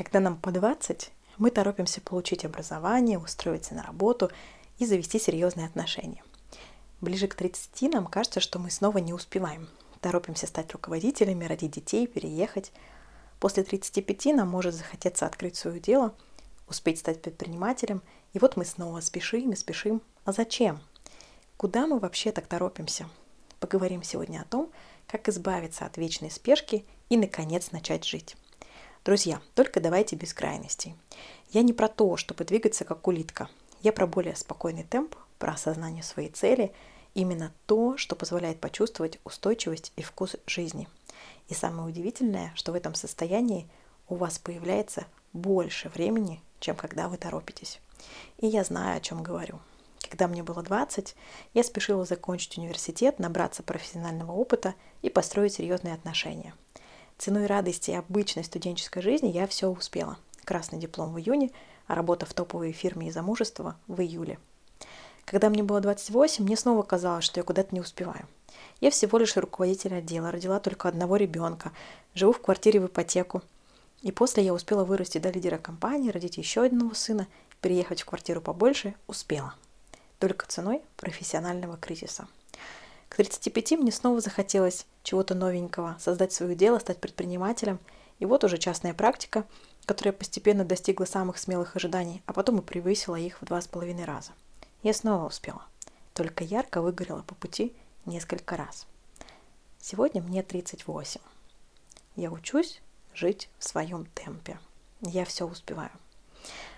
Когда нам по 20, мы торопимся получить образование, устроиться на работу и завести серьезные отношения. Ближе к 30 нам кажется, что мы снова не успеваем. Торопимся стать руководителями, родить детей, переехать. После 35 нам может захотеться открыть свое дело, успеть стать предпринимателем, и вот мы снова спешим и спешим. А зачем? Куда мы вообще так торопимся? Поговорим сегодня о том, как избавиться от вечной спешки и, наконец, начать жить. Друзья, только давайте без крайностей. Я не про то, чтобы двигаться как улитка. Я про более спокойный темп, про осознание своей цели, именно то, что позволяет почувствовать устойчивость и вкус жизни. И самое удивительное, что в этом состоянии у вас появляется больше времени, чем когда вы торопитесь. И я знаю, о чем говорю. Когда мне было 20, я спешила закончить университет, набраться профессионального опыта и построить серьезные отношения – Ценой радости и обычной студенческой жизни я все успела. Красный диплом в июне, а работа в топовой фирме и замужество в июле. Когда мне было 28, мне снова казалось, что я куда-то не успеваю. Я всего лишь руководитель отдела, родила только одного ребенка, живу в квартире в ипотеку. И после я успела вырасти до лидера компании, родить еще одного сына, переехать в квартиру побольше, успела. Только ценой профессионального кризиса. К 35 мне снова захотелось чего-то новенького, создать свое дело, стать предпринимателем. И вот уже частная практика, которая постепенно достигла самых смелых ожиданий, а потом и превысила их в два с половиной раза. Я снова успела. Только ярко выгорела по пути несколько раз. Сегодня мне 38. Я учусь жить в своем темпе. Я все успеваю.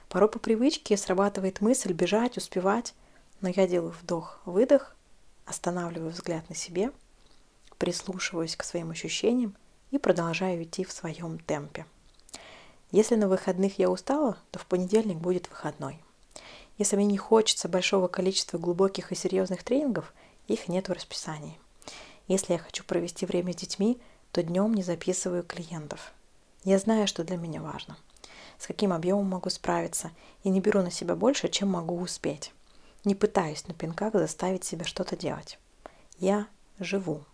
Порой по привычке срабатывает мысль бежать, успевать, но я делаю вдох-выдох останавливаю взгляд на себе, прислушиваюсь к своим ощущениям и продолжаю идти в своем темпе. Если на выходных я устала, то в понедельник будет выходной. Если мне не хочется большого количества глубоких и серьезных тренингов, их нет в расписании. Если я хочу провести время с детьми, то днем не записываю клиентов. Я знаю, что для меня важно, с каким объемом могу справиться, и не беру на себя больше, чем могу успеть. Не пытаюсь на пинках заставить себя что-то делать. Я живу,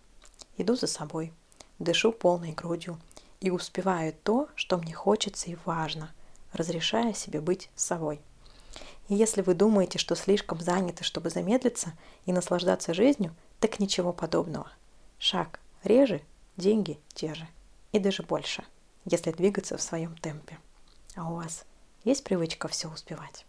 иду за собой, дышу полной грудью и успеваю то, что мне хочется и важно, разрешая себе быть собой. И если вы думаете, что слишком заняты, чтобы замедлиться и наслаждаться жизнью, так ничего подобного. Шаг реже, деньги те же. И даже больше, если двигаться в своем темпе. А у вас есть привычка все успевать?